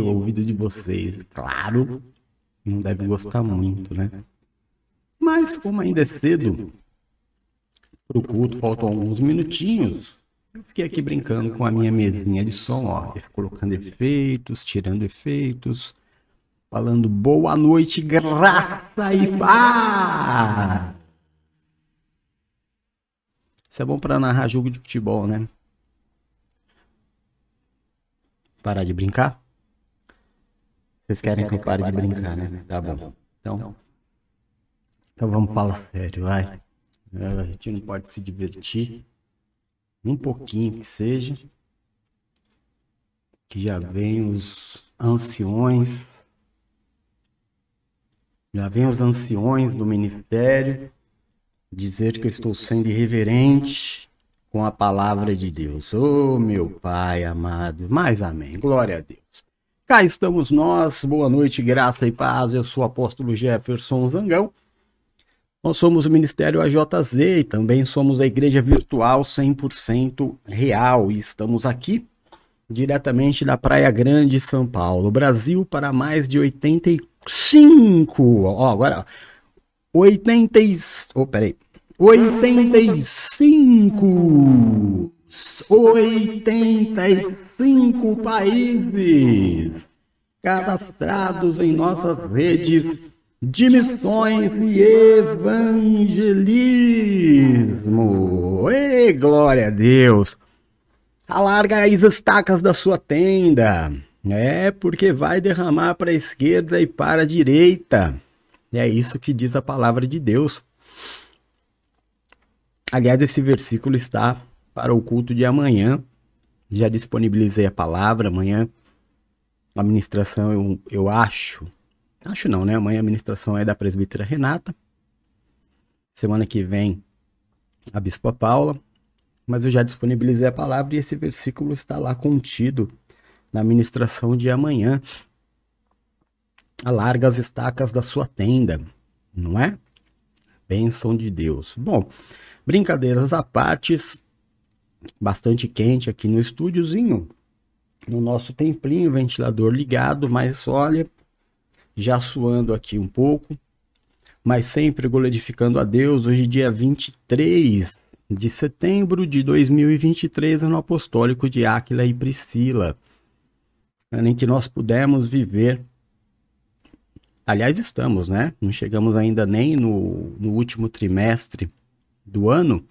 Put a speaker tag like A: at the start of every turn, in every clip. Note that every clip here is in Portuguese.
A: o ouvido de vocês. Claro, não deve gostar muito, né? Mas como ainda é cedo para o culto, faltam alguns minutinhos. Eu fiquei aqui brincando com a minha mesinha de som, ó, colocando efeitos, tirando efeitos, falando boa noite, graça e paz. Isso é bom para narrar jogo de futebol, né? Parar de brincar? Vocês querem que eu pare de brincar, né? Tá bom. Então, então vamos falar sério, vai. A gente não pode se divertir. Um pouquinho que seja. Que já vem os anciões. Já vem os anciões do ministério dizer que eu estou sendo irreverente com a palavra de Deus. Oh, meu Pai amado. Mas amém. Glória a Deus. Cá estamos nós. Boa noite, graça e paz. Eu sou o apóstolo Jefferson Zangão. Nós somos o Ministério AJZ e também somos a Igreja Virtual 100% Real. E estamos aqui diretamente da Praia Grande, São Paulo, Brasil, para mais de 85. Ó, agora, 80. Oh, peraí. 85. 85 países cadastrados em nossas redes de missões e evangelismo. Ei, glória a Deus! Alarga as estacas da sua tenda. É porque vai derramar para a esquerda e para a direita. É isso que diz a palavra de Deus. Aliás, esse versículo está para o culto de amanhã. Já disponibilizei a palavra. Amanhã a ministração, eu, eu acho. Acho não, né? Amanhã a ministração é da presbítera Renata. Semana que vem a bispa Paula. Mas eu já disponibilizei a palavra e esse versículo está lá contido na ministração de amanhã alarga as estacas da sua tenda, não é? Bênção de Deus. Bom, brincadeiras à parte, bastante quente aqui no estúdiozinho, no nosso templinho, ventilador ligado, mas olha, já suando aqui um pouco, mas sempre glorificando a Deus. Hoje, dia 23 de setembro de 2023, ano apostólico de Áquila e Priscila, ano em que nós pudemos viver Aliás, estamos, né? Não chegamos ainda nem no, no último trimestre do ano,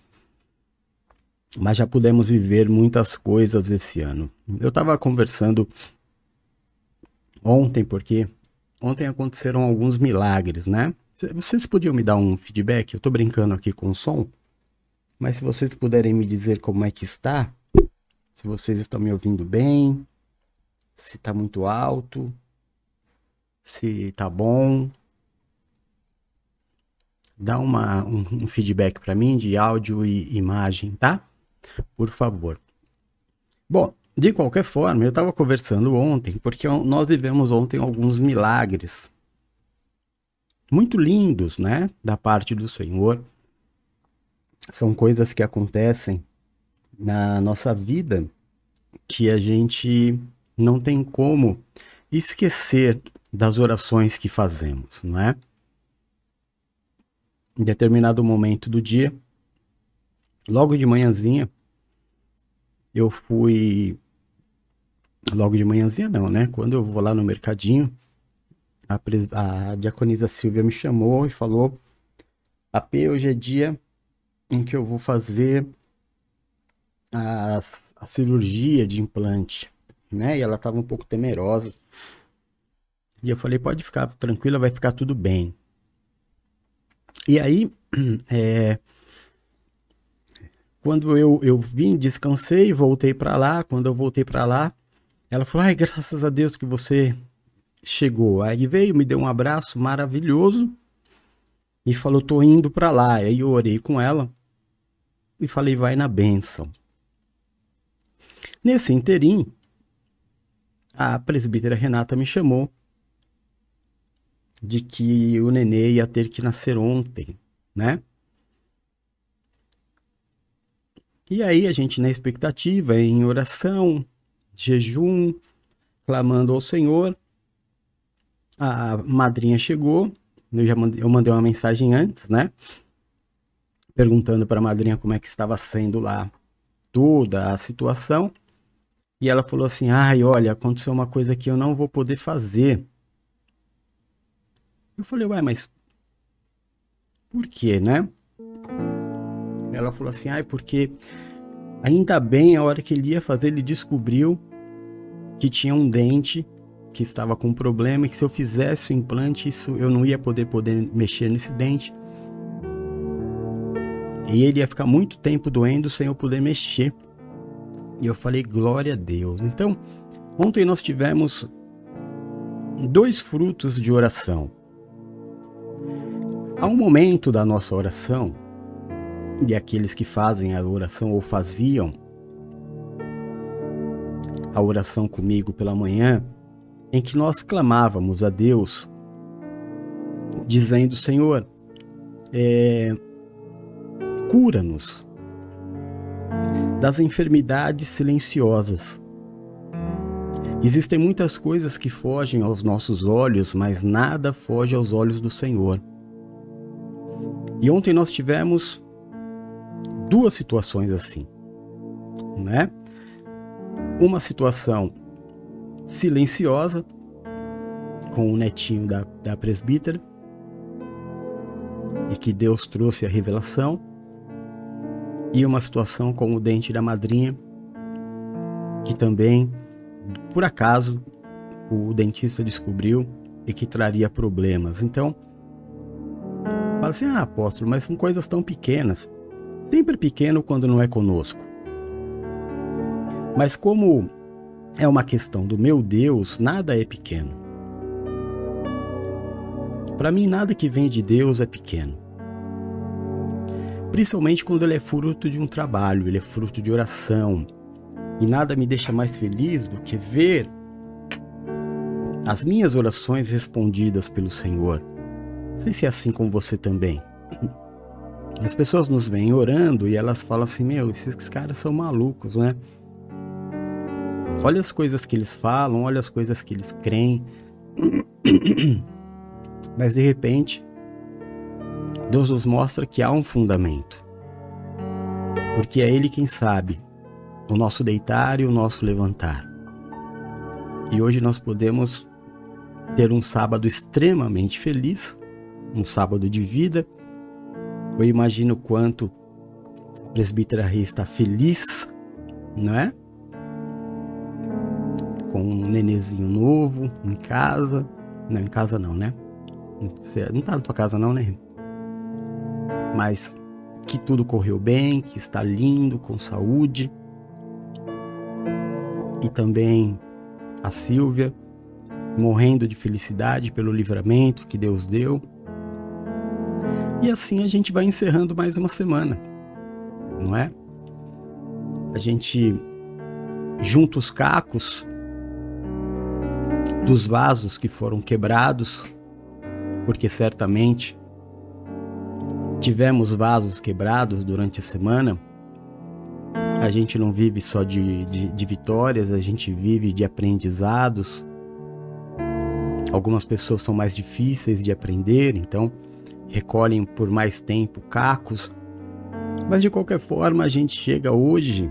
A: mas já pudemos viver muitas coisas esse ano. Eu estava conversando ontem, porque ontem aconteceram alguns milagres, né? Vocês podiam me dar um feedback? Eu estou brincando aqui com o som, mas se vocês puderem me dizer como é que está, se vocês estão me ouvindo bem, se está muito alto, se tá bom. Dá uma, um, um feedback para mim de áudio e imagem, tá? Por favor. Bom, de qualquer forma, eu estava conversando ontem, porque nós vivemos ontem alguns milagres muito lindos, né? Da parte do Senhor. São coisas que acontecem na nossa vida que a gente não tem como esquecer das orações que fazemos, não é? Em determinado momento do dia, logo de manhãzinha, eu fui. Logo de manhãzinha, não, né? Quando eu vou lá no mercadinho, a, a diaconisa Silvia me chamou e falou: AP, hoje é dia em que eu vou fazer a, a cirurgia de implante, né? E ela estava um pouco temerosa e eu falei, pode ficar tranquila, vai ficar tudo bem. E aí, é, quando eu, eu vim, descansei, voltei para lá. Quando eu voltei para lá, ela falou: Ai, graças a Deus que você chegou. Aí veio, me deu um abraço maravilhoso e falou: Tô indo para lá. Aí eu orei com ela e falei: Vai na bênção. Nesse interim, a presbítera Renata me chamou de que o nenê ia ter que nascer ontem, né? E aí a gente na expectativa, em oração, jejum, clamando ao Senhor. A madrinha chegou, eu já mandei, eu mandei uma mensagem antes, né? Perguntando para a madrinha como é que estava sendo lá toda a situação. E ela falou assim: "Ai, olha, aconteceu uma coisa que eu não vou poder fazer". Eu falei: "Ué, mas por quê, né?" Ela falou assim: "Ai, porque ainda bem a hora que ele ia fazer, ele descobriu que tinha um dente que estava com um problema e que se eu fizesse o implante, isso eu não ia poder poder mexer nesse dente. E ele ia ficar muito tempo doendo sem eu poder mexer. E eu falei, glória a Deus. Então, ontem nós tivemos dois frutos de oração. Há um momento da nossa oração, e aqueles que fazem a oração ou faziam a oração comigo pela manhã, em que nós clamávamos a Deus, dizendo: Senhor, é, cura-nos das enfermidades silenciosas. Existem muitas coisas que fogem aos nossos olhos, mas nada foge aos olhos do Senhor. E ontem nós tivemos duas situações assim, né? Uma situação silenciosa com o netinho da, da presbítera e que Deus trouxe a revelação e uma situação com o dente da madrinha que também por acaso o dentista descobriu e que traria problemas. Então, fala assim: "Ah, apóstolo, mas são coisas tão pequenas". Sempre pequeno quando não é conosco. Mas como é uma questão do meu Deus, nada é pequeno. Para mim, nada que vem de Deus é pequeno. Principalmente quando ele é fruto de um trabalho, ele é fruto de oração. E nada me deixa mais feliz do que ver as minhas orações respondidas pelo Senhor. Não sei se é assim com você também. As pessoas nos veem orando e elas falam assim: Meu, esses caras são malucos, né? Olha as coisas que eles falam, olha as coisas que eles creem. Mas de repente, Deus nos mostra que há um fundamento. Porque é Ele quem sabe o nosso deitar e o nosso levantar. E hoje nós podemos ter um sábado extremamente feliz, um sábado de vida. Eu imagino quanto a presbítera Rei está feliz, não é? com um nenezinho novo em casa. Não, em casa não, né? Você não tá na tua casa não, né? Mas que tudo correu bem, que está lindo, com saúde. E também a Silvia, morrendo de felicidade pelo livramento que Deus deu. E assim a gente vai encerrando mais uma semana, não é? A gente junta os cacos dos vasos que foram quebrados, porque certamente tivemos vasos quebrados durante a semana. A gente não vive só de, de, de vitórias, a gente vive de aprendizados. Algumas pessoas são mais difíceis de aprender, então recolhem por mais tempo cacos. Mas de qualquer forma, a gente chega hoje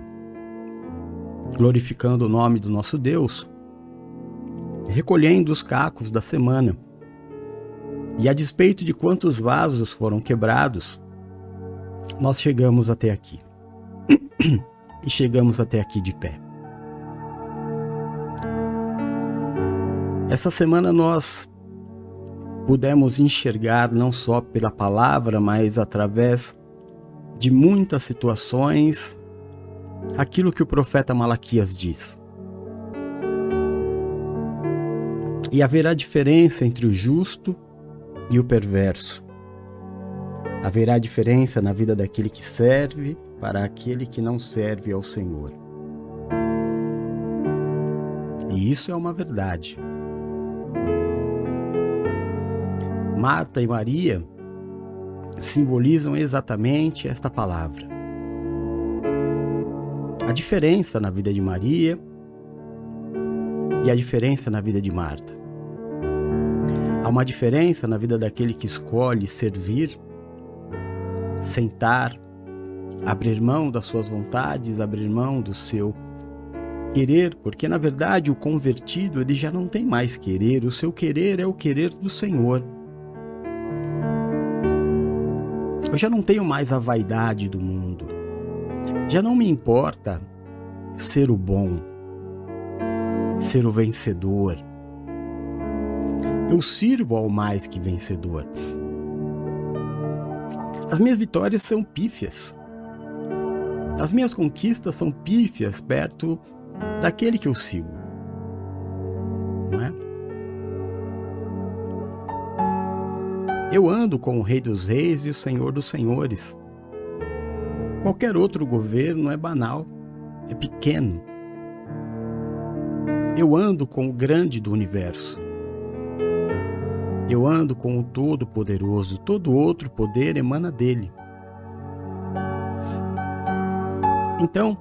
A: glorificando o nome do nosso Deus, recolhendo os cacos da semana. E a despeito de quantos vasos foram quebrados, nós chegamos até aqui. e chegamos até aqui de pé. Essa semana nós pudemos enxergar não só pela palavra, mas através de muitas situações aquilo que o profeta Malaquias diz. E haverá diferença entre o justo e o perverso. Haverá diferença na vida daquele que serve para aquele que não serve ao Senhor. E isso é uma verdade. Marta e Maria simbolizam exatamente esta palavra. A diferença na vida de Maria e a diferença na vida de Marta. Há uma diferença na vida daquele que escolhe servir, sentar, abrir mão das suas vontades, abrir mão do seu querer, porque na verdade o convertido ele já não tem mais querer, o seu querer é o querer do Senhor. Eu já não tenho mais a vaidade do mundo. Já não me importa ser o bom, ser o vencedor. Eu sirvo ao mais que vencedor. As minhas vitórias são pífias. As minhas conquistas são pífias perto daquele que eu sigo. Não é? Eu ando com o Rei dos Reis e o Senhor dos Senhores. Qualquer outro governo é banal, é pequeno. Eu ando com o grande do universo. Eu ando com o Todo-Poderoso, todo outro poder emana dele. Então,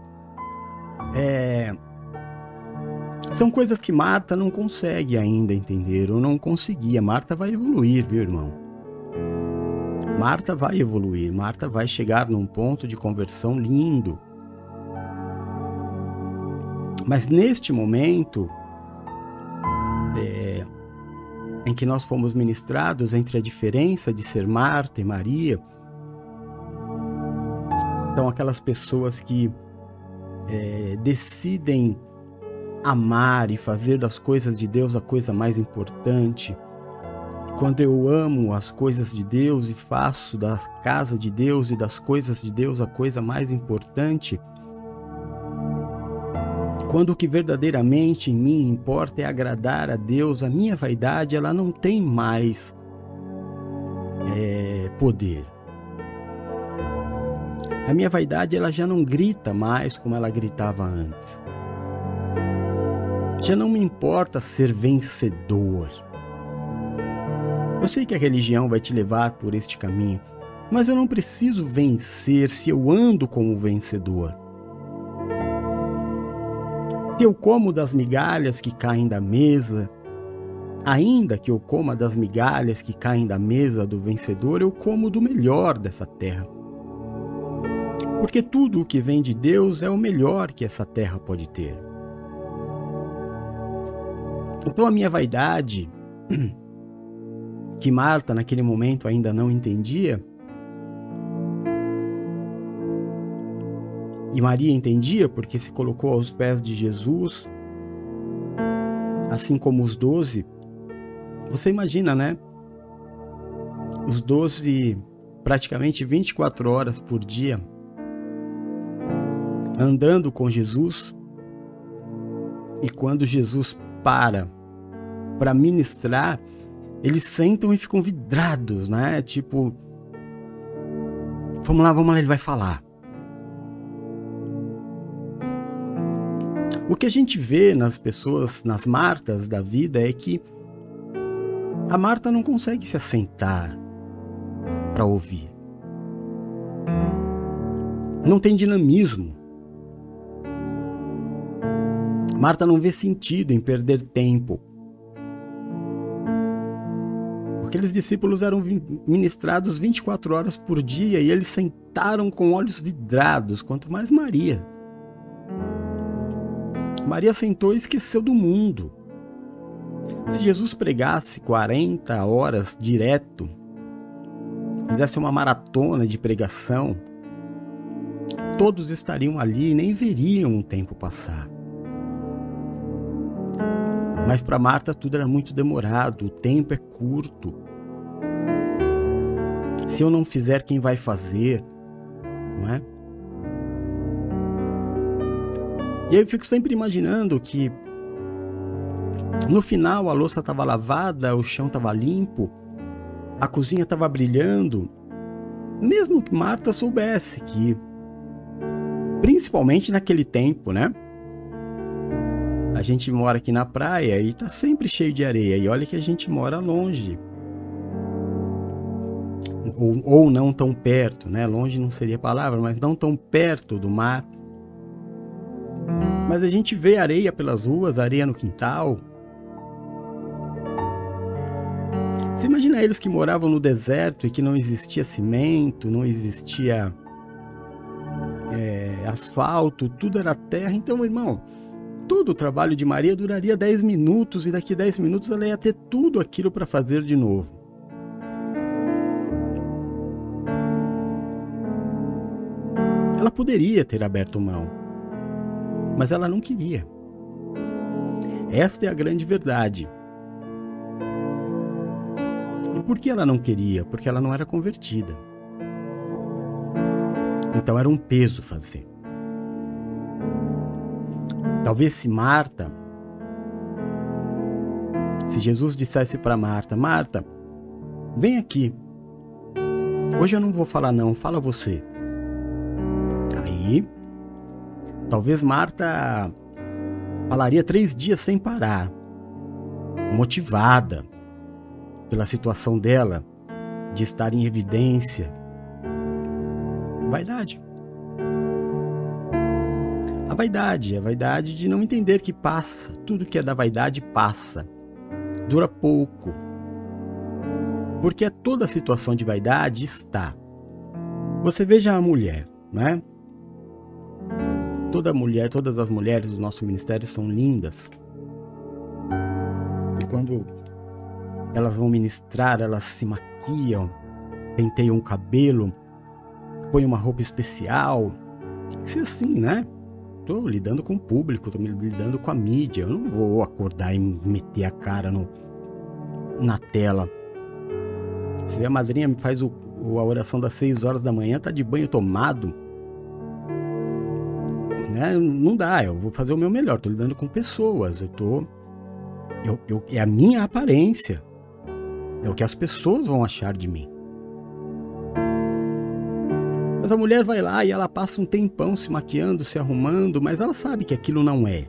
A: é, são coisas que Marta não consegue ainda entender, ou não conseguia. Marta vai evoluir, viu, irmão? Marta vai evoluir, Marta vai chegar num ponto de conversão lindo. Mas neste momento é, em que nós fomos ministrados entre a diferença de ser Marta e Maria, são aquelas pessoas que é, decidem amar e fazer das coisas de Deus a coisa mais importante. Quando eu amo as coisas de Deus e faço da casa de Deus e das coisas de Deus a coisa mais importante, quando o que verdadeiramente em mim importa é agradar a Deus, a minha vaidade ela não tem mais é, poder. A minha vaidade ela já não grita mais como ela gritava antes. Já não me importa ser vencedor. Eu sei que a religião vai te levar por este caminho, mas eu não preciso vencer se eu ando como vencedor. Se eu como das migalhas que caem da mesa, ainda que eu coma das migalhas que caem da mesa do vencedor, eu como do melhor dessa terra. Porque tudo o que vem de Deus é o melhor que essa terra pode ter. Então a minha vaidade, que Marta naquele momento ainda não entendia, e Maria entendia porque se colocou aos pés de Jesus, assim como os doze. Você imagina, né? Os doze, praticamente 24 horas por dia, andando com Jesus, e quando Jesus para para ministrar, eles sentam e ficam vidrados, né? Tipo, vamos lá, vamos lá, ele vai falar. O que a gente vê nas pessoas, nas Martas da vida é que a Marta não consegue se assentar para ouvir. Não tem dinamismo. Marta não vê sentido em perder tempo. Aqueles discípulos eram ministrados 24 horas por dia e eles sentaram com olhos vidrados, quanto mais Maria. Maria sentou e esqueceu do mundo. Se Jesus pregasse 40 horas direto, fizesse uma maratona de pregação, todos estariam ali e nem veriam o tempo passar. Mas para Marta tudo era muito demorado, o tempo é curto. Se eu não fizer, quem vai fazer? Não é? E aí eu fico sempre imaginando que no final a louça estava lavada, o chão estava limpo, a cozinha estava brilhando. Mesmo que Marta soubesse que, principalmente naquele tempo, né? A gente mora aqui na praia e tá sempre cheio de areia. E olha que a gente mora longe. Ou, ou não tão perto, né? Longe não seria a palavra, mas não tão perto do mar. Mas a gente vê areia pelas ruas, areia no quintal. Você imagina eles que moravam no deserto e que não existia cimento, não existia é, asfalto, tudo era terra. Então, irmão, todo o trabalho de Maria duraria 10 minutos e daqui 10 minutos ela ia ter tudo aquilo para fazer de novo. Ela poderia ter aberto mão, mas ela não queria. Esta é a grande verdade. E por que ela não queria? Porque ela não era convertida. Então era um peso fazer. Talvez se Marta, se Jesus dissesse para Marta: Marta, vem aqui. Hoje eu não vou falar não, fala você. Aí, talvez Marta falaria três dias sem parar, motivada pela situação dela de estar em evidência. Vaidade. A vaidade, a vaidade de não entender que passa, tudo que é da vaidade passa, dura pouco. Porque toda a situação de vaidade está. Você veja a mulher, né? Toda mulher, todas as mulheres do nosso ministério são lindas. E quando elas vão ministrar, elas se maquiam, penteiam o cabelo, põem uma roupa especial. Tem que ser assim, né? Tô lidando com o público, tô lidando com a mídia. Eu não vou acordar e meter a cara no, na tela. Você vê a madrinha me faz o, a oração das 6 horas da manhã, tá de banho tomado né? Não dá, eu vou fazer o meu melhor, tô lidando com pessoas, eu tô eu, eu, é a minha aparência. É o que as pessoas vão achar de mim. Mas a mulher vai lá e ela passa um tempão se maquiando, se arrumando, mas ela sabe que aquilo não é.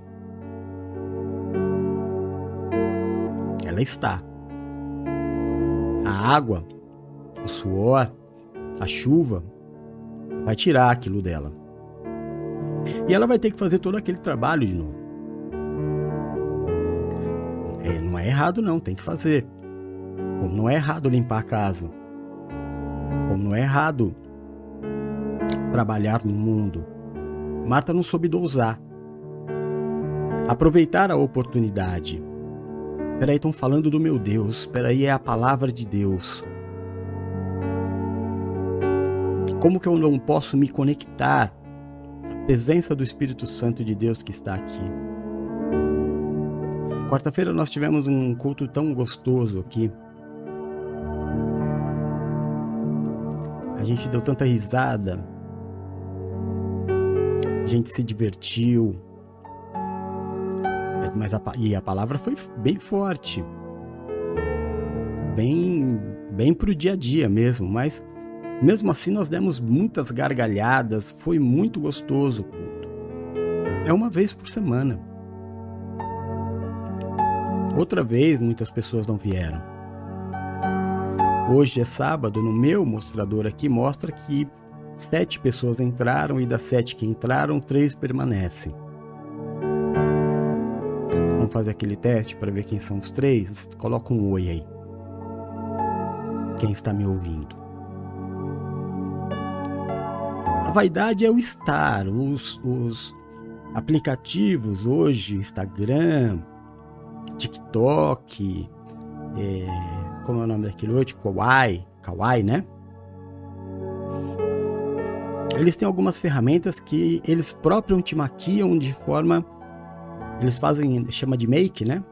A: Ela está. A água, o suor, a chuva vai tirar aquilo dela. E ela vai ter que fazer todo aquele trabalho de novo. É, não é errado não, tem que fazer. Como não é errado limpar a casa. Como não é errado trabalhar no mundo. Marta não soube dosar. Aproveitar a oportunidade. Peraí, estão falando do meu Deus. Peraí, é a palavra de Deus. Como que eu não posso me conectar presença do Espírito Santo de Deus que está aqui. Quarta-feira nós tivemos um culto tão gostoso aqui. A gente deu tanta risada. A gente se divertiu. Mas a, e a palavra foi bem forte. Bem, bem pro dia a dia mesmo, mas mesmo assim, nós demos muitas gargalhadas, foi muito gostoso o culto. É uma vez por semana. Outra vez, muitas pessoas não vieram. Hoje é sábado, no meu mostrador aqui mostra que sete pessoas entraram e das sete que entraram, três permanecem. Vamos fazer aquele teste para ver quem são os três? Coloca um oi aí. Quem está me ouvindo? A vaidade é o estar, os, os aplicativos hoje, Instagram, TikTok, é, como é o nome daquele outro? Kawaii, Kawaii, né? Eles têm algumas ferramentas que eles próprios te maquiam de forma. Eles fazem, chama de make, né?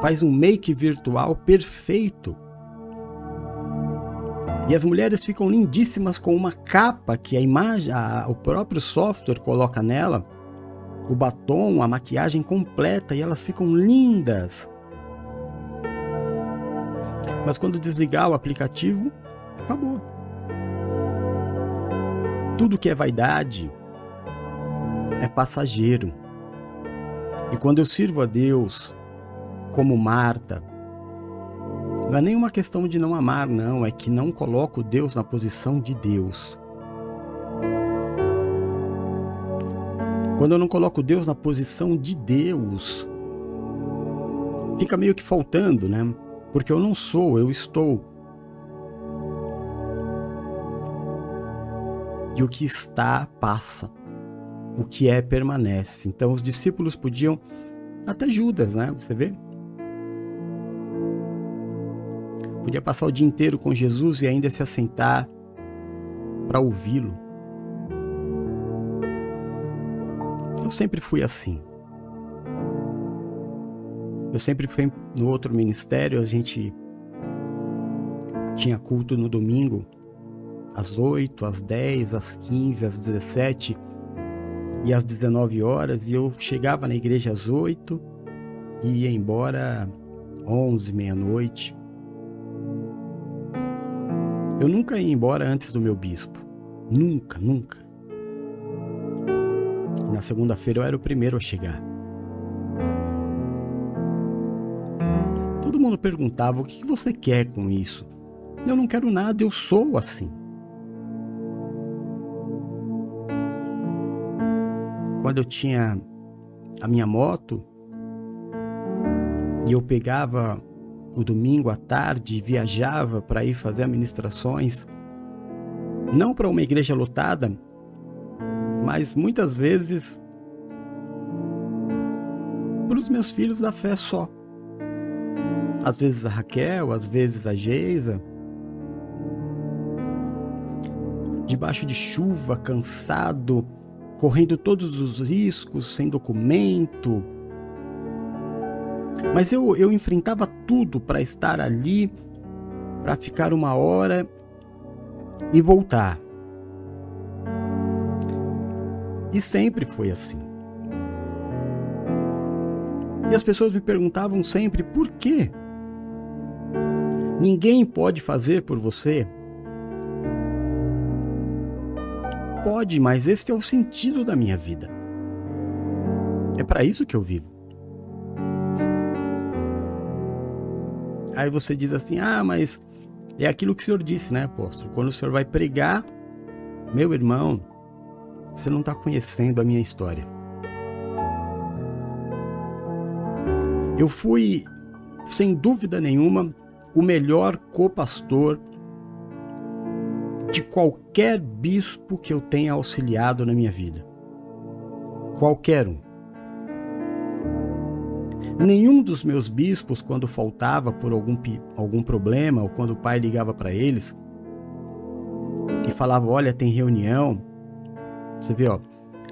A: Faz um make virtual perfeito e as mulheres ficam lindíssimas com uma capa que a imagem, a, o próprio software coloca nela, o batom, a maquiagem completa e elas ficam lindas. Mas quando desligar o aplicativo, acabou. Tudo que é vaidade é passageiro. E quando eu sirvo a Deus, como Marta, não é nenhuma questão de não amar, não, é que não coloco Deus na posição de Deus. Quando eu não coloco Deus na posição de Deus, fica meio que faltando, né? Porque eu não sou, eu estou. E o que está, passa. O que é, permanece. Então os discípulos podiam, até Judas, né? Você vê? Podia passar o dia inteiro com Jesus e ainda se assentar para ouvi-lo. Eu sempre fui assim. Eu sempre fui no outro ministério, a gente tinha culto no domingo, às 8, às 10, às 15, às 17 e às 19 horas, e eu chegava na igreja às 8 e ia embora 11, meia-noite. Eu nunca ia embora antes do meu bispo. Nunca, nunca. Na segunda-feira eu era o primeiro a chegar. Todo mundo perguntava: o que você quer com isso? Eu não quero nada, eu sou assim. Quando eu tinha a minha moto e eu pegava o domingo à tarde viajava para ir fazer administrações, não para uma igreja lotada, mas muitas vezes para os meus filhos da fé só. Às vezes a Raquel, às vezes a Geisa. Debaixo de chuva, cansado, correndo todos os riscos, sem documento, mas eu, eu enfrentava tudo para estar ali, para ficar uma hora e voltar. E sempre foi assim. E as pessoas me perguntavam sempre por quê? Ninguém pode fazer por você? Pode, mas esse é o sentido da minha vida. É para isso que eu vivo. Aí você diz assim: ah, mas é aquilo que o senhor disse, né, apóstolo? Quando o senhor vai pregar, meu irmão, você não está conhecendo a minha história. Eu fui, sem dúvida nenhuma, o melhor copastor de qualquer bispo que eu tenha auxiliado na minha vida. Qualquer um. Nenhum dos meus bispos, quando faltava por algum, algum problema, ou quando o pai ligava para eles e falava: Olha, tem reunião. Você vê, ó,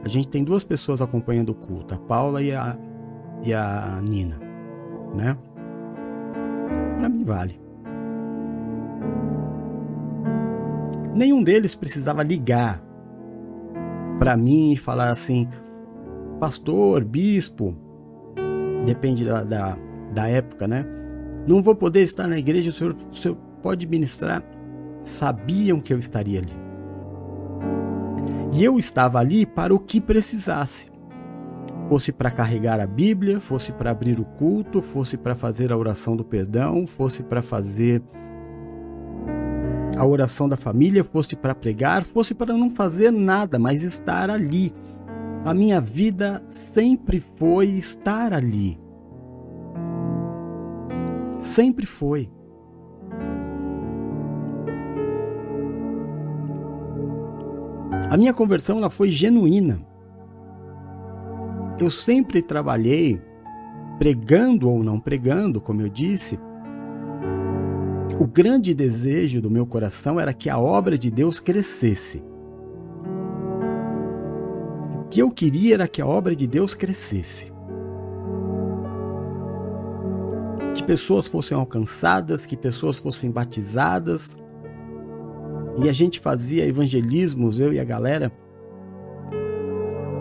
A: a gente tem duas pessoas acompanhando o culto, a Paula e a, e a Nina, né? Para mim vale. Nenhum deles precisava ligar para mim e falar assim: Pastor, bispo, depende da, da, da, época, né? Não vou poder estar na igreja, o senhor, o senhor pode ministrar. Sabiam que eu estaria ali. E eu estava ali para o que precisasse. Fosse para carregar a Bíblia, fosse para abrir o culto, fosse para fazer a oração do perdão, fosse para fazer a oração da família, fosse para pregar, fosse para não fazer nada, mas estar ali a minha vida sempre foi estar ali. Sempre foi. A minha conversão ela foi genuína. Eu sempre trabalhei pregando ou não pregando, como eu disse. O grande desejo do meu coração era que a obra de Deus crescesse que eu queria era que a obra de Deus crescesse. Que pessoas fossem alcançadas, que pessoas fossem batizadas. E a gente fazia evangelismos, eu e a galera.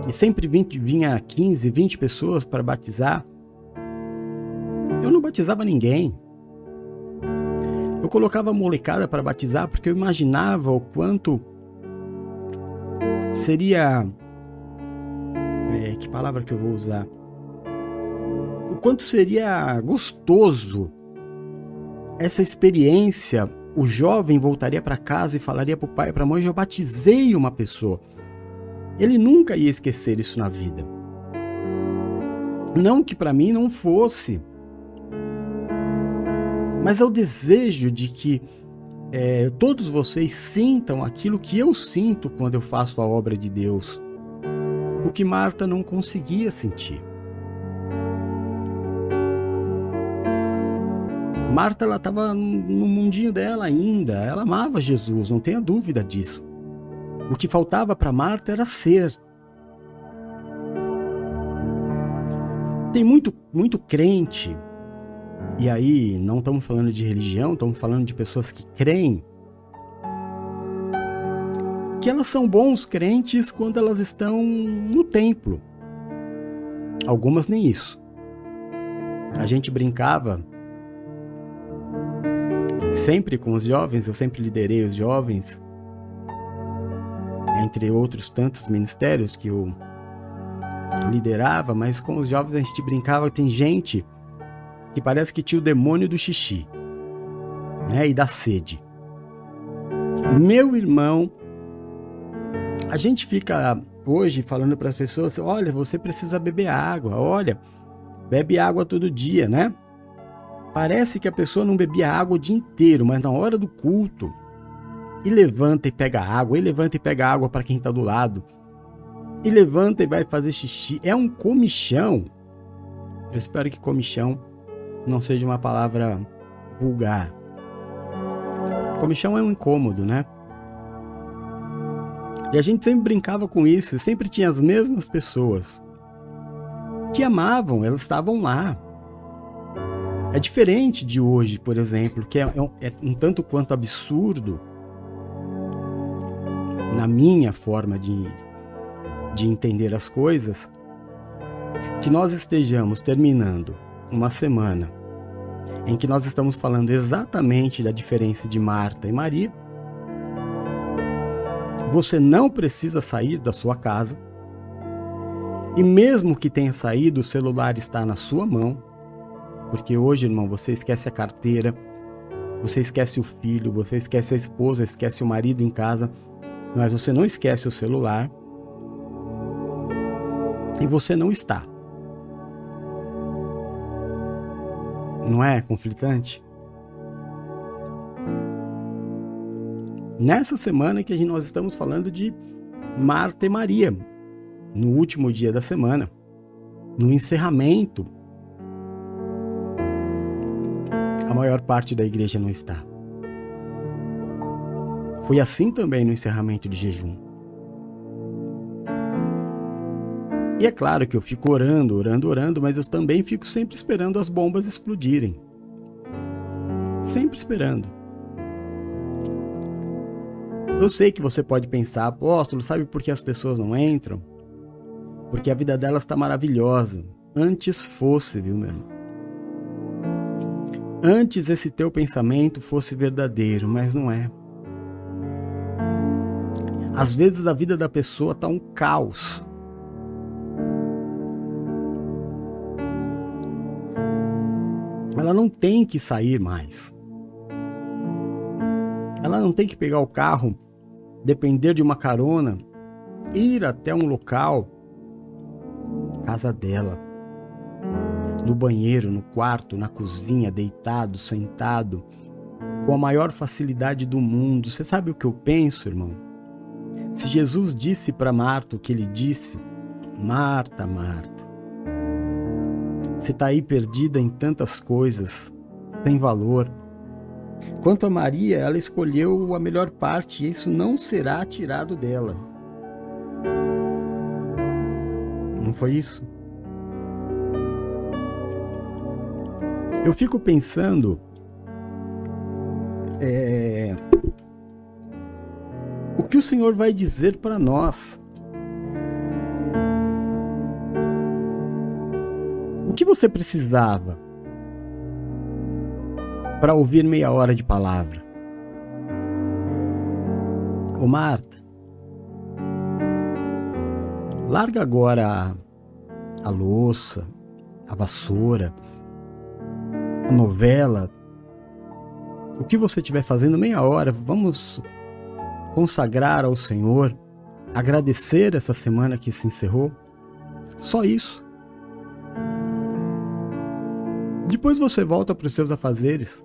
A: E sempre vinha 15, 20 pessoas para batizar. Eu não batizava ninguém. Colocava a molecada para batizar porque eu imaginava o quanto seria é, que palavra que eu vou usar? O quanto seria gostoso essa experiência. O jovem voltaria para casa e falaria para o pai e para a mãe: Eu batizei uma pessoa. Ele nunca ia esquecer isso na vida. Não que para mim não fosse, mas é o desejo de que é, todos vocês sintam aquilo que eu sinto quando eu faço a obra de Deus, o que Marta não conseguia sentir. Marta ela estava no mundinho dela ainda, ela amava Jesus, não tenha dúvida disso. O que faltava para Marta era ser. Tem muito, muito crente, e aí não estamos falando de religião, estamos falando de pessoas que creem, que elas são bons crentes quando elas estão no templo. Algumas nem isso. A gente brincava sempre com os jovens, eu sempre liderei os jovens, entre outros tantos ministérios que eu liderava, mas com os jovens a gente brincava, tem gente que parece que tinha o demônio do xixi, né, e da sede. Meu irmão, a gente fica hoje falando para as pessoas, olha, você precisa beber água, olha, bebe água todo dia, né? Parece que a pessoa não bebia água o dia inteiro, mas na hora do culto, e levanta e pega água, e levanta e pega água para quem está do lado, e levanta e vai fazer xixi. É um comichão. Eu espero que comichão não seja uma palavra vulgar. Comichão é um incômodo, né? E a gente sempre brincava com isso, sempre tinha as mesmas pessoas que amavam, elas estavam lá. É diferente de hoje, por exemplo, que é, é, é um tanto quanto absurdo na minha forma de, de entender as coisas, que nós estejamos terminando uma semana em que nós estamos falando exatamente da diferença de Marta e Maria. Você não precisa sair da sua casa. E mesmo que tenha saído, o celular está na sua mão porque hoje, irmão, você esquece a carteira, você esquece o filho, você esquece a esposa, esquece o marido em casa, mas você não esquece o celular. E você não está. Não é conflitante? Nessa semana que nós estamos falando de Marta e Maria, no último dia da semana, no encerramento a maior parte da igreja não está. Foi assim também no encerramento de jejum. E é claro que eu fico orando, orando, orando, mas eu também fico sempre esperando as bombas explodirem. Sempre esperando. Eu sei que você pode pensar, apóstolo, sabe por que as pessoas não entram? Porque a vida delas está maravilhosa. Antes fosse, viu, meu irmão? antes esse teu pensamento fosse verdadeiro, mas não é. Às vezes a vida da pessoa está um caos. Ela não tem que sair mais. Ela não tem que pegar o carro, depender de uma carona, ir até um local, casa dela, no banheiro, no quarto, na cozinha, deitado, sentado, com a maior facilidade do mundo. Você sabe o que eu penso, irmão? Se Jesus disse para Marta o que ele disse, Marta, Marta, você está aí perdida em tantas coisas, sem valor. Quanto a Maria, ela escolheu a melhor parte e isso não será tirado dela. Não foi isso? Eu fico pensando. É, o que o Senhor vai dizer para nós? O que você precisava para ouvir meia hora de palavra? Ô Marta, larga agora a, a louça, a vassoura, novela, o que você estiver fazendo, meia hora, vamos consagrar ao Senhor agradecer essa semana que se encerrou. Só isso. Depois você volta para os seus afazeres.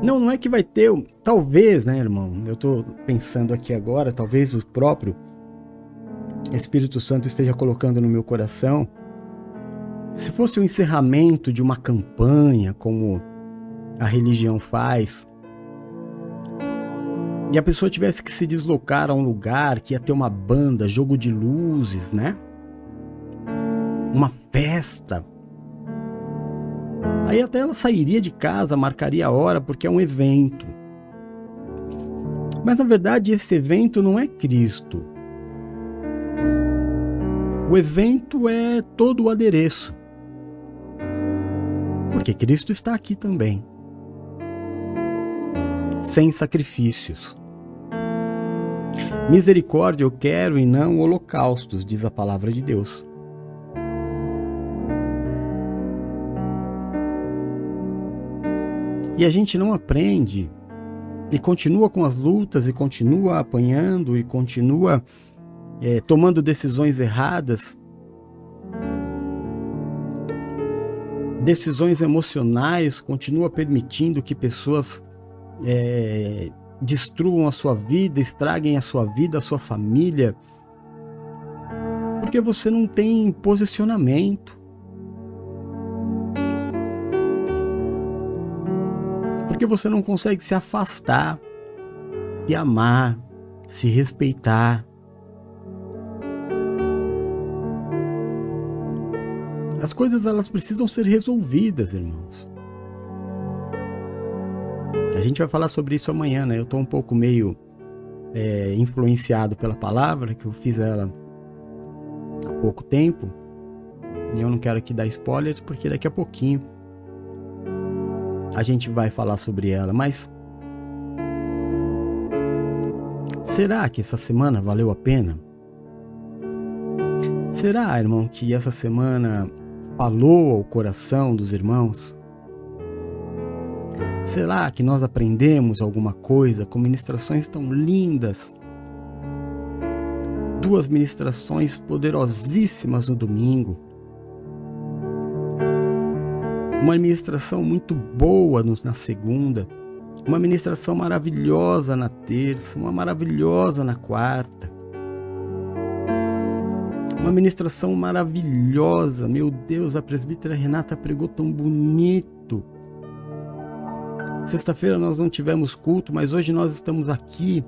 A: Não, não é que vai ter, talvez, né, irmão? Eu estou pensando aqui agora, talvez o próprio Espírito Santo esteja colocando no meu coração. Se fosse o encerramento de uma campanha, como a religião faz, e a pessoa tivesse que se deslocar a um lugar que ia ter uma banda, jogo de luzes, né? Uma festa. Aí até ela sairia de casa, marcaria a hora, porque é um evento. Mas na verdade esse evento não é Cristo. O evento é todo o adereço. Porque Cristo está aqui também. Sem sacrifícios. Misericórdia eu quero e não holocaustos, diz a palavra de Deus. E a gente não aprende. E continua com as lutas e continua apanhando e continua é, tomando decisões erradas, decisões emocionais, continua permitindo que pessoas é, destruam a sua vida, estraguem a sua vida, a sua família, porque você não tem posicionamento. Porque você não consegue se afastar, se amar, se respeitar. As coisas elas precisam ser resolvidas, irmãos. A gente vai falar sobre isso amanhã, né? Eu estou um pouco meio é, influenciado pela palavra, que eu fiz ela há pouco tempo. E eu não quero aqui dar spoilers, porque daqui a pouquinho a gente vai falar sobre ela. Mas será que essa semana valeu a pena? Será, irmão, que essa semana falou ao coração dos irmãos? Será que nós aprendemos alguma coisa com ministrações tão lindas? Duas ministrações poderosíssimas no domingo. Uma ministração muito boa na segunda. Uma ministração maravilhosa na terça. Uma maravilhosa na quarta. Uma ministração maravilhosa. Meu Deus, a presbítera Renata pregou tão bonito. Sexta-feira nós não tivemos culto, mas hoje nós estamos aqui.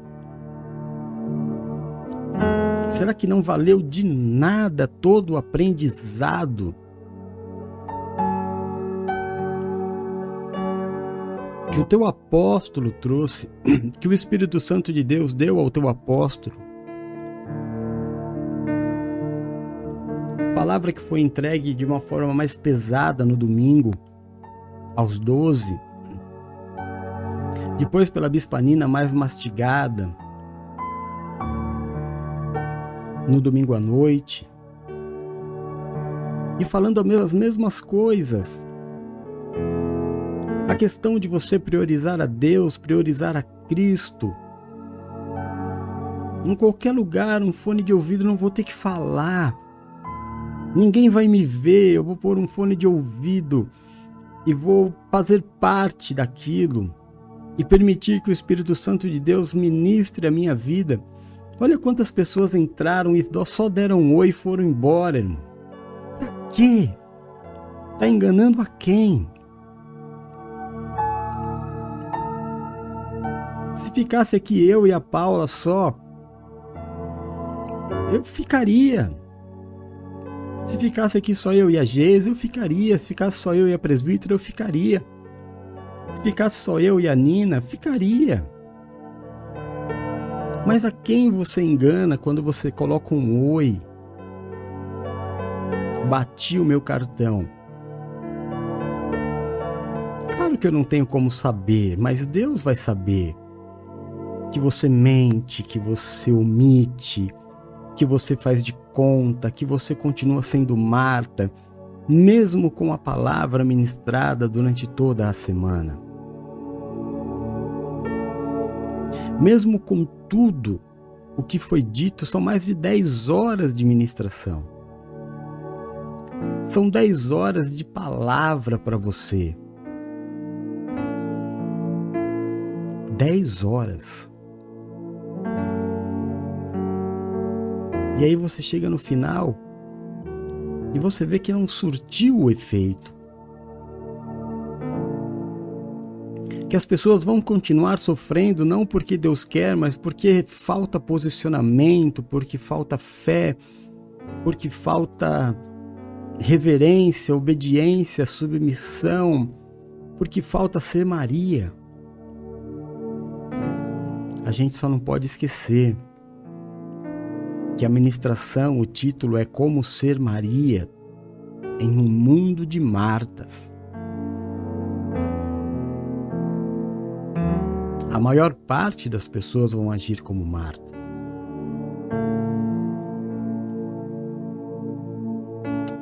A: Será que não valeu de nada todo o aprendizado? Que o teu apóstolo trouxe, que o Espírito Santo de Deus deu ao teu apóstolo. palavra que foi entregue de uma forma mais pesada no domingo, aos 12, depois pela bispanina mais mastigada, no domingo à noite, e falando as mesmas coisas. A questão de você priorizar a Deus, priorizar a Cristo. Em qualquer lugar, um fone de ouvido, não vou ter que falar. Ninguém vai me ver, eu vou pôr um fone de ouvido e vou fazer parte daquilo e permitir que o Espírito Santo de Deus ministre a minha vida. Olha quantas pessoas entraram e só deram um oi e foram embora, irmão. Pra quê? Tá enganando a quem? Se ficasse aqui eu e a Paula só, eu ficaria. Se ficasse aqui só eu e a Geisa, eu ficaria. Se ficasse só eu e a presbítera, eu ficaria. Se ficasse só eu e a Nina, ficaria. Mas a quem você engana quando você coloca um oi? Bati o meu cartão. Claro que eu não tenho como saber, mas Deus vai saber. Que você mente, que você omite, que você faz de conta, que você continua sendo Marta, mesmo com a palavra ministrada durante toda a semana. Mesmo com tudo o que foi dito são mais de 10 horas de ministração. São 10 horas de palavra para você. 10 horas. E aí você chega no final e você vê que não surtiu o efeito. Que as pessoas vão continuar sofrendo não porque Deus quer, mas porque falta posicionamento, porque falta fé, porque falta reverência, obediência, submissão, porque falta ser Maria. A gente só não pode esquecer que a ministração, o título é Como Ser Maria em um Mundo de Martas. A maior parte das pessoas vão agir como Marta.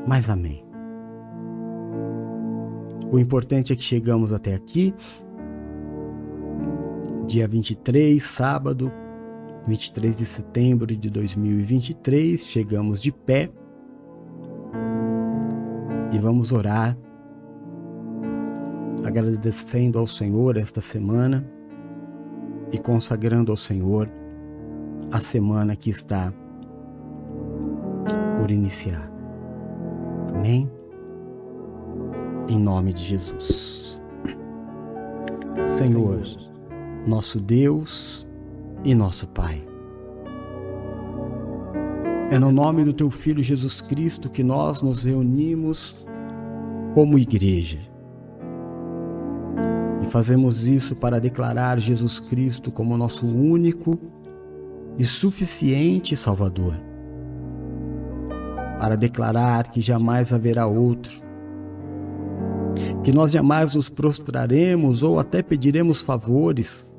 A: Mas amém. O importante é que chegamos até aqui, dia 23, sábado, 23 de setembro de 2023, chegamos de pé e vamos orar, agradecendo ao Senhor esta semana e consagrando ao Senhor a semana que está por iniciar. Amém? Em nome de Jesus. Senhor, nosso Deus, e nosso Pai. É no nome do Teu Filho Jesus Cristo que nós nos reunimos como igreja. E fazemos isso para declarar Jesus Cristo como nosso único e suficiente Salvador. Para declarar que jamais haverá outro. Que nós jamais nos prostraremos ou até pediremos favores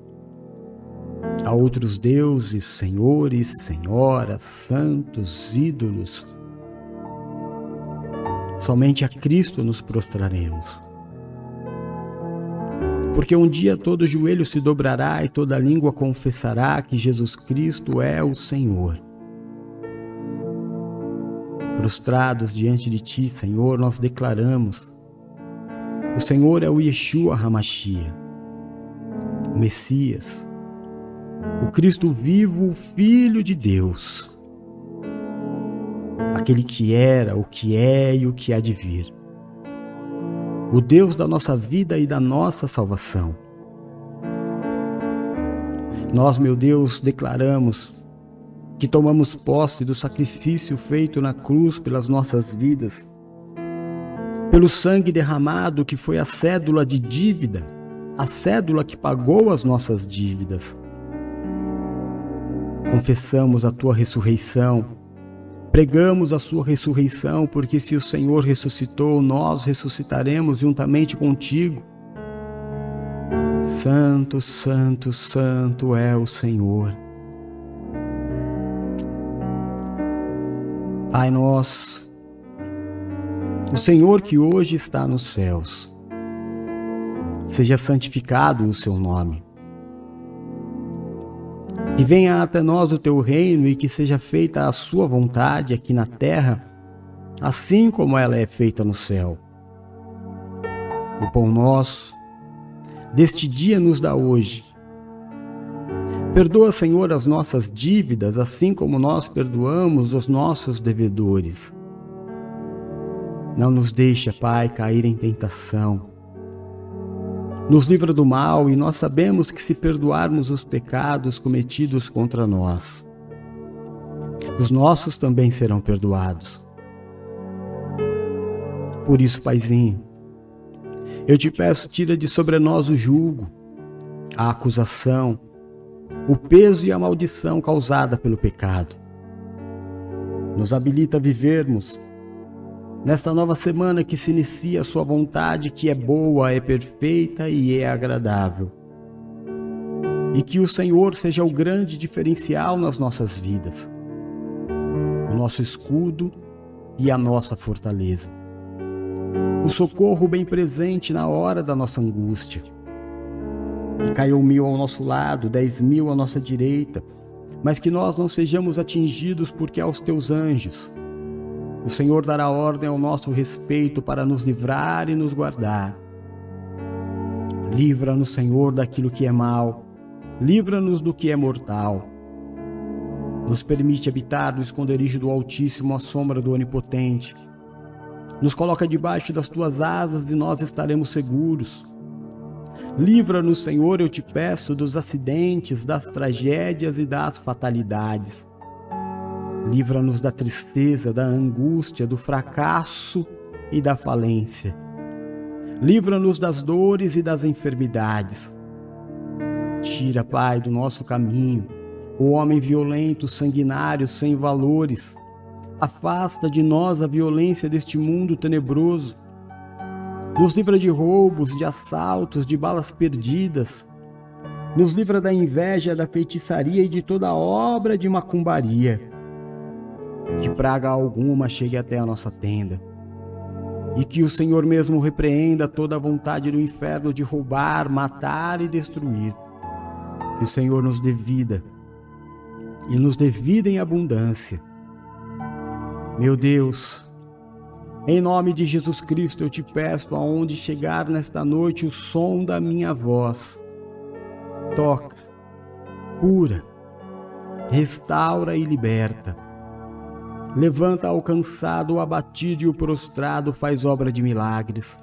A: a outros deuses, senhores, senhoras, santos, ídolos. Somente a Cristo nos prostraremos. Porque um dia todo joelho se dobrará e toda língua confessará que Jesus Cristo é o Senhor. Prostrados diante de Ti, Senhor, nós declaramos: o Senhor é o Yeshua Hamashia, o Messias, o Cristo vivo, o Filho de Deus, aquele que era, o que é e o que há de vir, o Deus da nossa vida e da nossa salvação. Nós, meu Deus, declaramos que tomamos posse do sacrifício feito na cruz pelas nossas vidas, pelo sangue derramado que foi a cédula de dívida, a cédula que pagou as nossas dívidas confessamos a tua ressurreição, pregamos a sua ressurreição, porque se o Senhor ressuscitou, nós ressuscitaremos juntamente contigo. Santo, Santo, Santo é o Senhor. Pai nosso, o Senhor que hoje está nos céus, seja santificado o seu nome. Que venha até nós o teu reino e que seja feita a sua vontade aqui na terra, assim como ela é feita no céu. O pão nosso deste dia nos dá hoje. Perdoa, Senhor, as nossas dívidas, assim como nós perdoamos os nossos devedores. Não nos deixe, Pai, cair em tentação nos livra do mal e nós sabemos que se perdoarmos os pecados cometidos contra nós, os nossos também serão perdoados. Por isso, Paizinho, eu te peço, tira de sobre nós o julgo, a acusação, o peso e a maldição causada pelo pecado. Nos habilita a vivermos nesta nova semana que se inicia a sua vontade, que é boa, é perfeita e é agradável. E que o Senhor seja o grande diferencial nas nossas vidas, o nosso escudo e a nossa fortaleza. O socorro bem presente na hora da nossa angústia. E caiu mil ao nosso lado, dez mil à nossa direita, mas que nós não sejamos atingidos porque aos teus anjos. O Senhor dará ordem ao nosso respeito para nos livrar e nos guardar. Livra-nos, Senhor, daquilo que é mal, livra-nos do que é mortal. Nos permite habitar no esconderijo do Altíssimo à sombra do Onipotente. Nos coloca debaixo das tuas asas e nós estaremos seguros. Livra-nos, Senhor, eu te peço, dos acidentes, das tragédias e das fatalidades. Livra-nos da tristeza, da angústia, do fracasso e da falência. Livra-nos das dores e das enfermidades. Tira, Pai, do nosso caminho o homem violento, sanguinário, sem valores. Afasta de nós a violência deste mundo tenebroso. Nos livra de roubos, de assaltos, de balas perdidas. Nos livra da inveja, da feitiçaria e de toda obra de macumbaria. Que praga alguma chegue até a nossa tenda. E que o Senhor mesmo repreenda toda a vontade do inferno de roubar, matar e destruir. Que o Senhor nos dê vida e nos dê vida em abundância. Meu Deus, em nome de Jesus Cristo, eu te peço, aonde chegar nesta noite o som da minha voz, toca, cura, restaura e liberta. Levanta alcançado, o abatido e o prostrado, faz obra de milagres.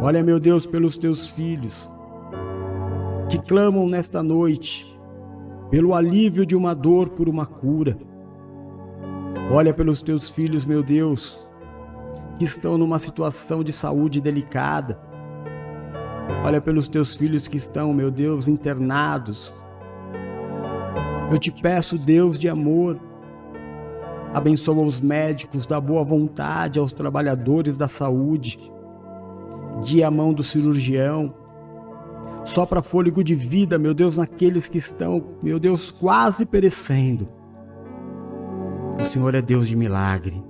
A: Olha, meu Deus, pelos teus filhos que clamam nesta noite pelo alívio de uma dor por uma cura. Olha pelos teus filhos, meu Deus, que estão numa situação de saúde delicada. Olha pelos teus filhos que estão, meu Deus, internados. Eu te peço, Deus de amor, abençoa os médicos, dá boa vontade aos trabalhadores da saúde, guia a mão do cirurgião, sopra fôlego de vida, meu Deus, naqueles que estão, meu Deus, quase perecendo. O Senhor é Deus de milagre.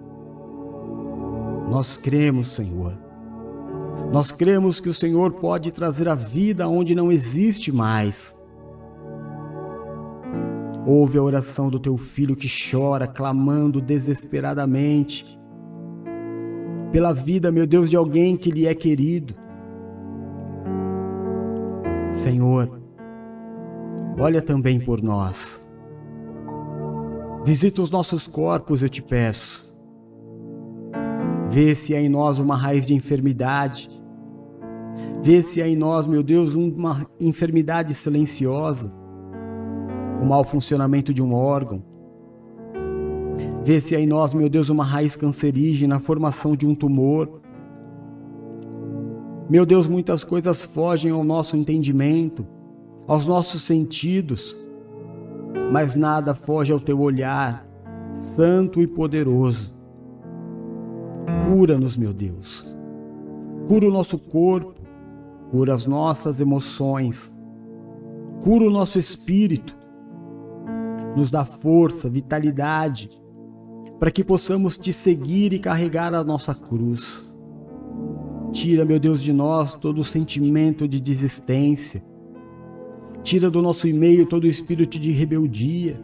A: Nós cremos, Senhor. Nós cremos que o Senhor pode trazer a vida onde não existe mais. Ouve a oração do teu filho que chora, clamando desesperadamente pela vida, meu Deus, de alguém que lhe é querido. Senhor, olha também por nós. Visita os nossos corpos, eu te peço. Vê se há em nós uma raiz de enfermidade. Vê se há em nós, meu Deus, uma enfermidade silenciosa, o mau funcionamento de um órgão. Vê se há em nós, meu Deus, uma raiz cancerígena, a formação de um tumor. Meu Deus, muitas coisas fogem ao nosso entendimento, aos nossos sentidos, mas nada foge ao teu olhar, santo e poderoso. Cura-nos, meu Deus. Cura o nosso corpo, cura as nossas emoções, cura o nosso espírito, nos dá força, vitalidade, para que possamos te seguir e carregar a nossa cruz. Tira, meu Deus, de nós todo o sentimento de desistência. Tira do nosso meio todo o espírito de rebeldia.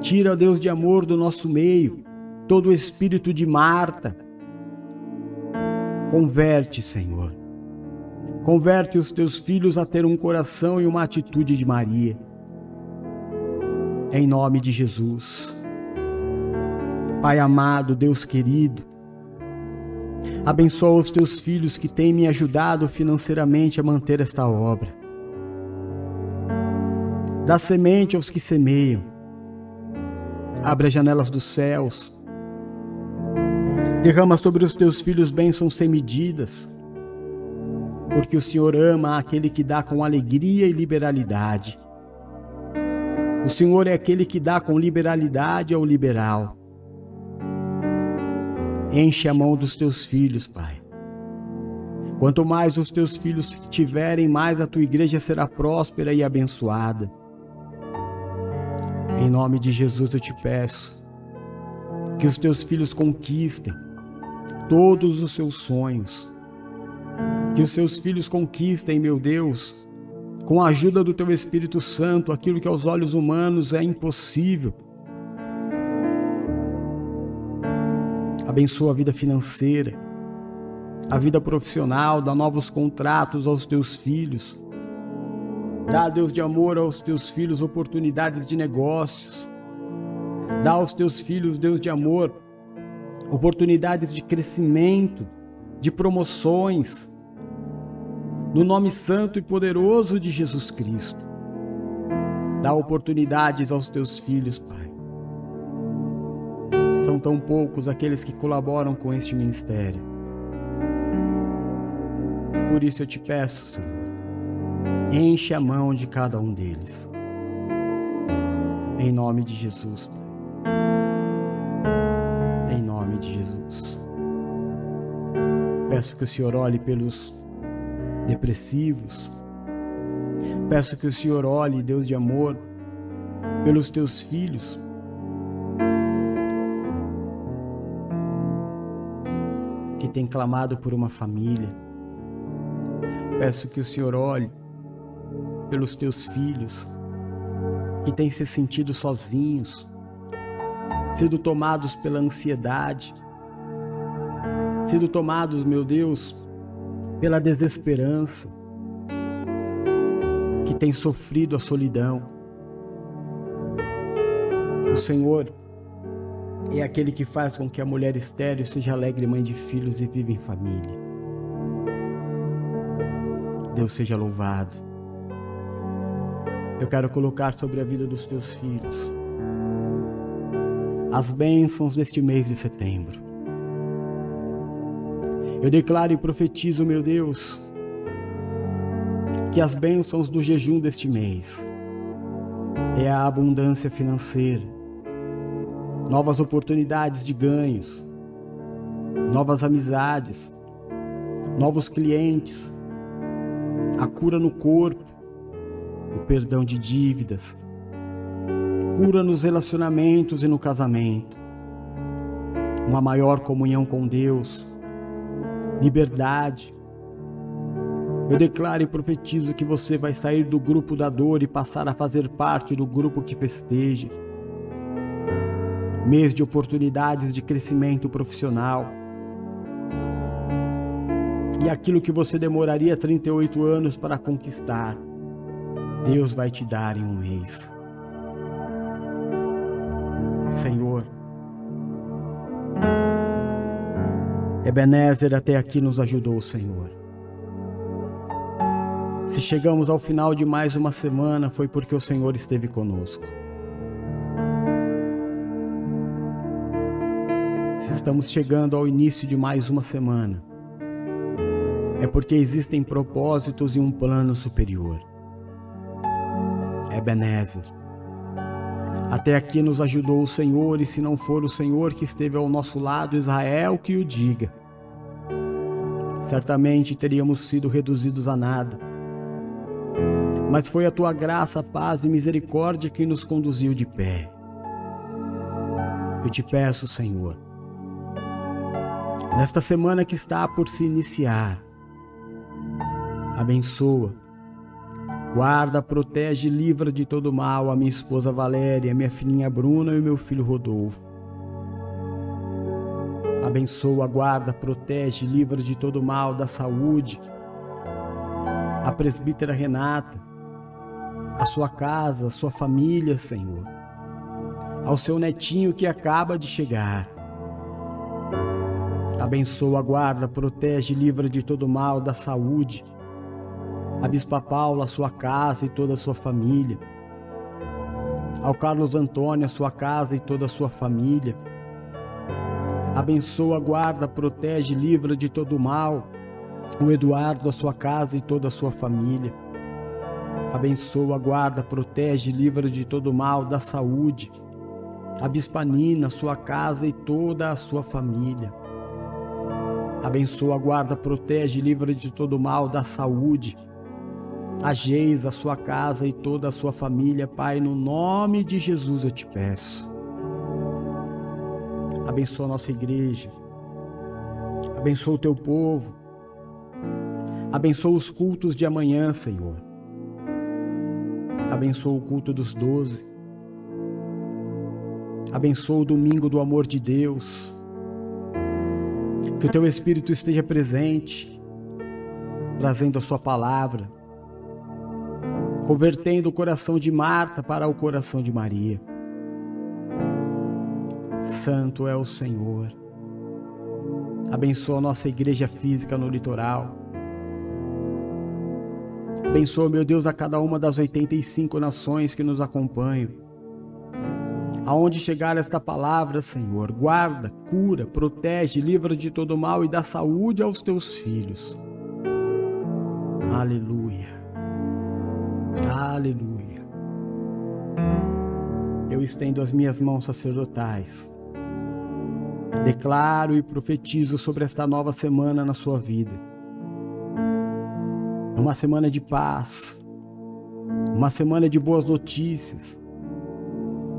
A: Tira, Deus de amor, do nosso meio todo o espírito de Marta. Converte, Senhor. Converte os teus filhos a ter um coração e uma atitude de Maria. Em nome de Jesus. Pai amado, Deus querido, abençoa os teus filhos que têm me ajudado financeiramente a manter esta obra. Dá semente aos que semeiam. Abre as janelas dos céus Derrama sobre os teus filhos bênçãos sem medidas, porque o Senhor ama aquele que dá com alegria e liberalidade. O Senhor é aquele que dá com liberalidade ao liberal. Enche a mão dos teus filhos, Pai. Quanto mais os teus filhos tiverem, mais a tua igreja será próspera e abençoada. Em nome de Jesus eu te peço que os teus filhos conquistem todos os seus sonhos. Que os seus filhos conquistem, meu Deus, Com a ajuda do teu Espírito Santo, aquilo que aos olhos humanos é impossível. Abençoa a vida financeira, a vida profissional, dá novos contratos aos teus filhos. Dá, Deus de amor, aos teus filhos oportunidades de negócios. Dá aos teus filhos, Deus de amor, oportunidades de crescimento, de promoções, no nome santo e poderoso de Jesus Cristo. Dá oportunidades aos teus filhos, Pai. São tão poucos aqueles que colaboram com este ministério. Por isso eu te peço, Senhor, enche a mão de cada um deles. Em nome de Jesus, Pai. Em nome de Jesus. Peço que o Senhor olhe pelos depressivos. Peço que o Senhor olhe, Deus de amor, pelos teus filhos. Que tem clamado por uma família. Peço que o Senhor olhe pelos teus filhos que têm se sentido sozinhos, sido tomados pela ansiedade, sido tomados, meu Deus, pela desesperança, que tem sofrido a solidão. O Senhor é aquele que faz com que a mulher estéril seja alegre mãe de filhos e viva em família. Deus seja louvado. Eu quero colocar sobre a vida dos teus filhos as bênçãos deste mês de setembro. Eu declaro e profetizo, meu Deus, que as bênçãos do jejum deste mês é a abundância financeira, novas oportunidades de ganhos, novas amizades, novos clientes, a cura no corpo, o perdão de dívidas, cura nos relacionamentos e no casamento, uma maior comunhão com Deus liberdade. Eu declaro e profetizo que você vai sair do grupo da dor e passar a fazer parte do grupo que festeja. Mês de oportunidades de crescimento profissional. E aquilo que você demoraria 38 anos para conquistar, Deus vai te dar em um mês. Senhor, Ebenezer até aqui nos ajudou o Senhor. Se chegamos ao final de mais uma semana, foi porque o Senhor esteve conosco. Se estamos chegando ao início de mais uma semana, é porque existem propósitos e um plano superior. Ebenezer. Até aqui nos ajudou o Senhor, e se não for o Senhor que esteve ao nosso lado, Israel que o diga certamente teríamos sido reduzidos a nada. Mas foi a tua graça, paz e misericórdia que nos conduziu de pé. Eu te peço, Senhor, nesta semana que está por se iniciar, abençoa, guarda, protege, livra de todo mal a minha esposa Valéria, minha filhinha Bruna e o meu filho Rodolfo. Abençoa, guarda, protege, livra de todo mal, da saúde. A presbítera Renata, a sua casa, a sua família, Senhor. Ao seu netinho que acaba de chegar. Abençoa, guarda, protege, livra de todo mal, da saúde. A Bispa Paula, a sua casa e toda a sua família. Ao Carlos Antônio, a sua casa e toda a sua família Abençoa, guarda, protege, livra de todo mal o Eduardo, a sua casa e toda a sua família. Abençoa, guarda, protege, livra de todo mal da saúde. A Bispanina, sua casa e toda a sua família. Abençoa, guarda, protege, livra de todo mal da saúde. A Geis, a sua casa e toda a sua família, Pai, no nome de Jesus eu te peço. Abençoa a nossa igreja. Abençoa o teu povo. Abençoa os cultos de amanhã, Senhor. Abençoa o culto dos doze. Abençoa o domingo do amor de Deus. Que o teu Espírito esteja presente, trazendo a sua palavra, convertendo o coração de Marta para o coração de Maria. Santo é o Senhor. Abençoa a nossa igreja física no litoral. Abençoa, meu Deus, a cada uma das 85 nações que nos acompanham. Aonde chegar esta palavra, Senhor, guarda, cura, protege, livra de todo mal e dá saúde aos teus filhos. Aleluia. Aleluia. Eu estendo as minhas mãos sacerdotais. Declaro e profetizo sobre esta nova semana na sua vida uma semana de paz, uma semana de boas notícias,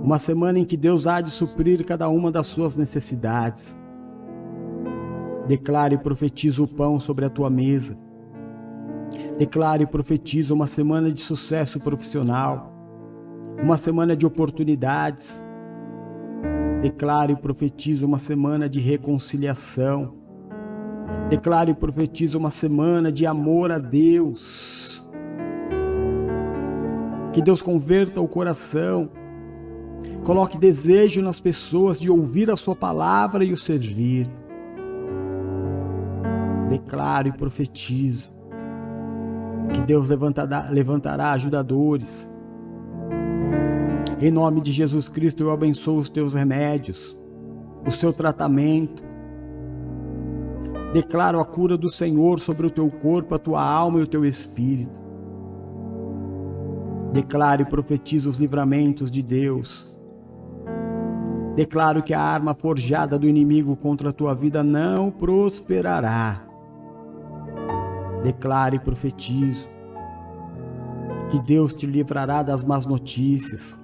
A: uma semana em que Deus há de suprir cada uma das suas necessidades. Declare e profetiza o pão sobre a tua mesa. Declare e profetiza uma semana de sucesso profissional, uma semana de oportunidades. Declare e profetiza uma semana de reconciliação, Declaro e profetizo uma semana de amor a Deus. Que Deus converta o coração. Coloque desejo nas pessoas de ouvir a Sua palavra e o servir. Declaro e profetizo que Deus levantará, levantará ajudadores. Em nome de Jesus Cristo, eu abençoo os teus remédios, o seu tratamento, Declaro a cura do Senhor sobre o teu corpo, a tua alma e o teu espírito. Declaro e profetizo os livramentos de Deus. Declaro que a arma forjada do inimigo contra a tua vida não prosperará. Declaro e profetizo que Deus te livrará das más notícias,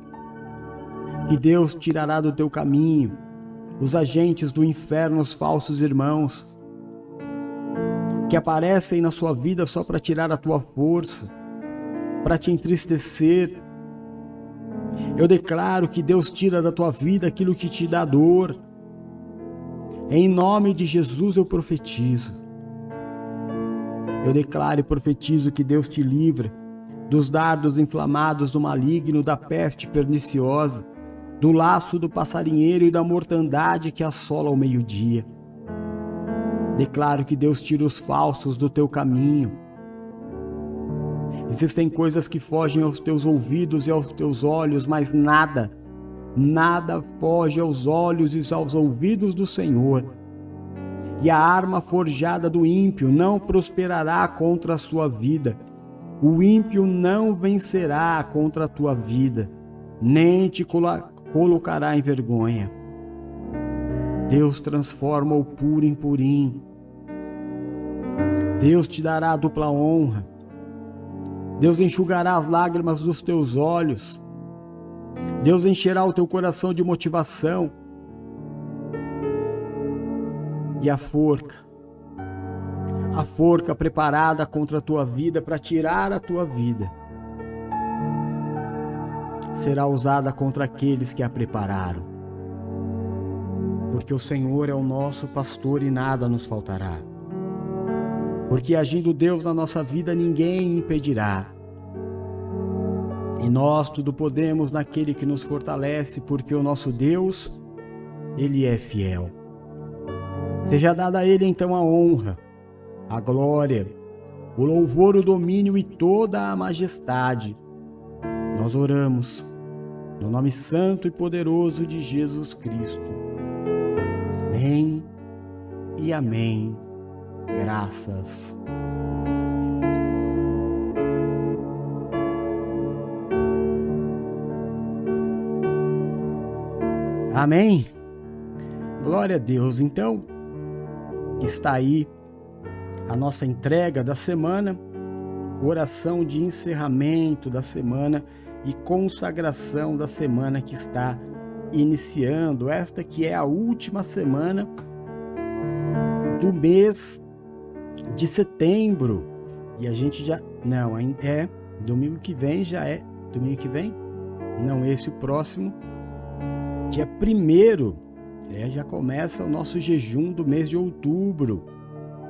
A: que Deus tirará do teu caminho os agentes do inferno, os falsos irmãos, que aparecem na sua vida só para tirar a tua força, para te entristecer. Eu declaro que Deus tira da tua vida aquilo que te dá dor. Em nome de Jesus eu profetizo. Eu declaro e profetizo que Deus te livra dos dardos inflamados do maligno, da peste perniciosa, do laço do passarinheiro e da mortandade que assola ao meio-dia. Declaro que Deus tira os falsos do teu caminho. Existem coisas que fogem aos teus ouvidos e aos teus olhos, mas nada, nada foge aos olhos e aos ouvidos do Senhor. E a arma forjada do ímpio não prosperará contra a sua vida. O ímpio não vencerá contra a tua vida, nem te colocará em vergonha. Deus transforma o puro em purim. Deus te dará dupla honra. Deus enxugará as lágrimas dos teus olhos. Deus encherá o teu coração de motivação. E a forca, a forca preparada contra a tua vida para tirar a tua vida, será usada contra aqueles que a prepararam porque o Senhor é o nosso pastor e nada nos faltará. Porque agindo Deus na nossa vida, ninguém impedirá. E nós tudo podemos naquele que nos fortalece, porque o nosso Deus, Ele é fiel. Seja dada a Ele então a honra, a glória, o louvor, o domínio e toda a majestade. Nós oramos no nome santo e poderoso de Jesus Cristo. Amém e amém. Graças Amém. Glória a Deus. Então, está aí a nossa entrega da semana, oração de encerramento da semana e consagração da semana que está iniciando esta que é a última semana do mês de setembro. E a gente já. Não, é domingo que vem já é domingo que vem, não esse o próximo, dia primeiro, é, já começa o nosso jejum do mês de outubro.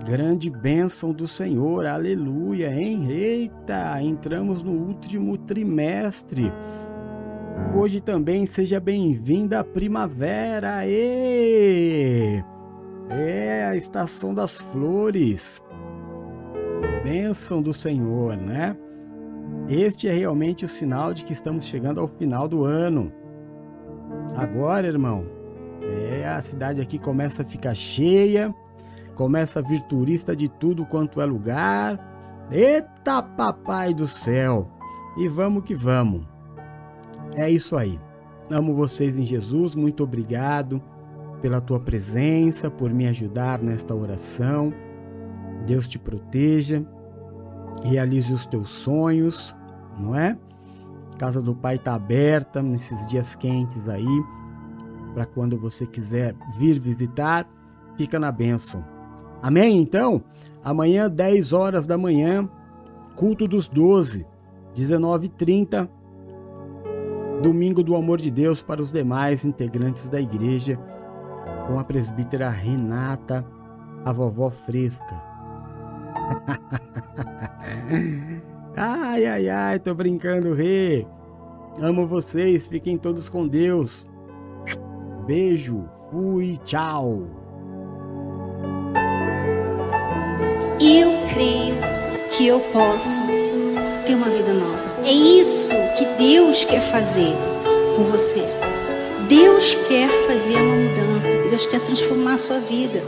A: Grande bênção do Senhor, aleluia, hein? Eita, entramos no último trimestre. Hoje também seja bem-vinda a primavera, e É a estação das flores. Bênção do Senhor, né? Este é realmente o sinal de que estamos chegando ao final do ano. Agora, irmão, é, a cidade aqui começa a ficar cheia, começa a vir turista de tudo quanto é lugar. Eita, papai do céu! E vamos que vamos. É isso aí. Amo vocês em Jesus, muito obrigado pela tua presença, por me ajudar nesta oração. Deus te proteja, realize os teus sonhos, não é? casa do Pai está aberta nesses dias quentes aí, para quando você quiser vir visitar, fica na bênção. Amém? Então, amanhã, 10 horas da manhã, culto dos 12, 19h30 Domingo do Amor de Deus para os demais integrantes da igreja, com a presbítera Renata, a vovó fresca. ai, ai, ai, tô brincando, Rê. Amo vocês, fiquem todos com Deus. Beijo, fui, tchau.
B: Eu creio que eu posso ter uma vida nova. É isso que Deus quer fazer com você. Deus quer fazer uma mudança, Deus quer transformar a sua vida.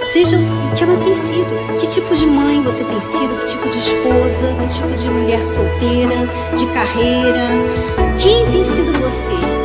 B: Seja o que ela tem sido, que tipo de mãe você tem sido, que tipo de esposa, que tipo de mulher solteira, de carreira, quem tem sido você?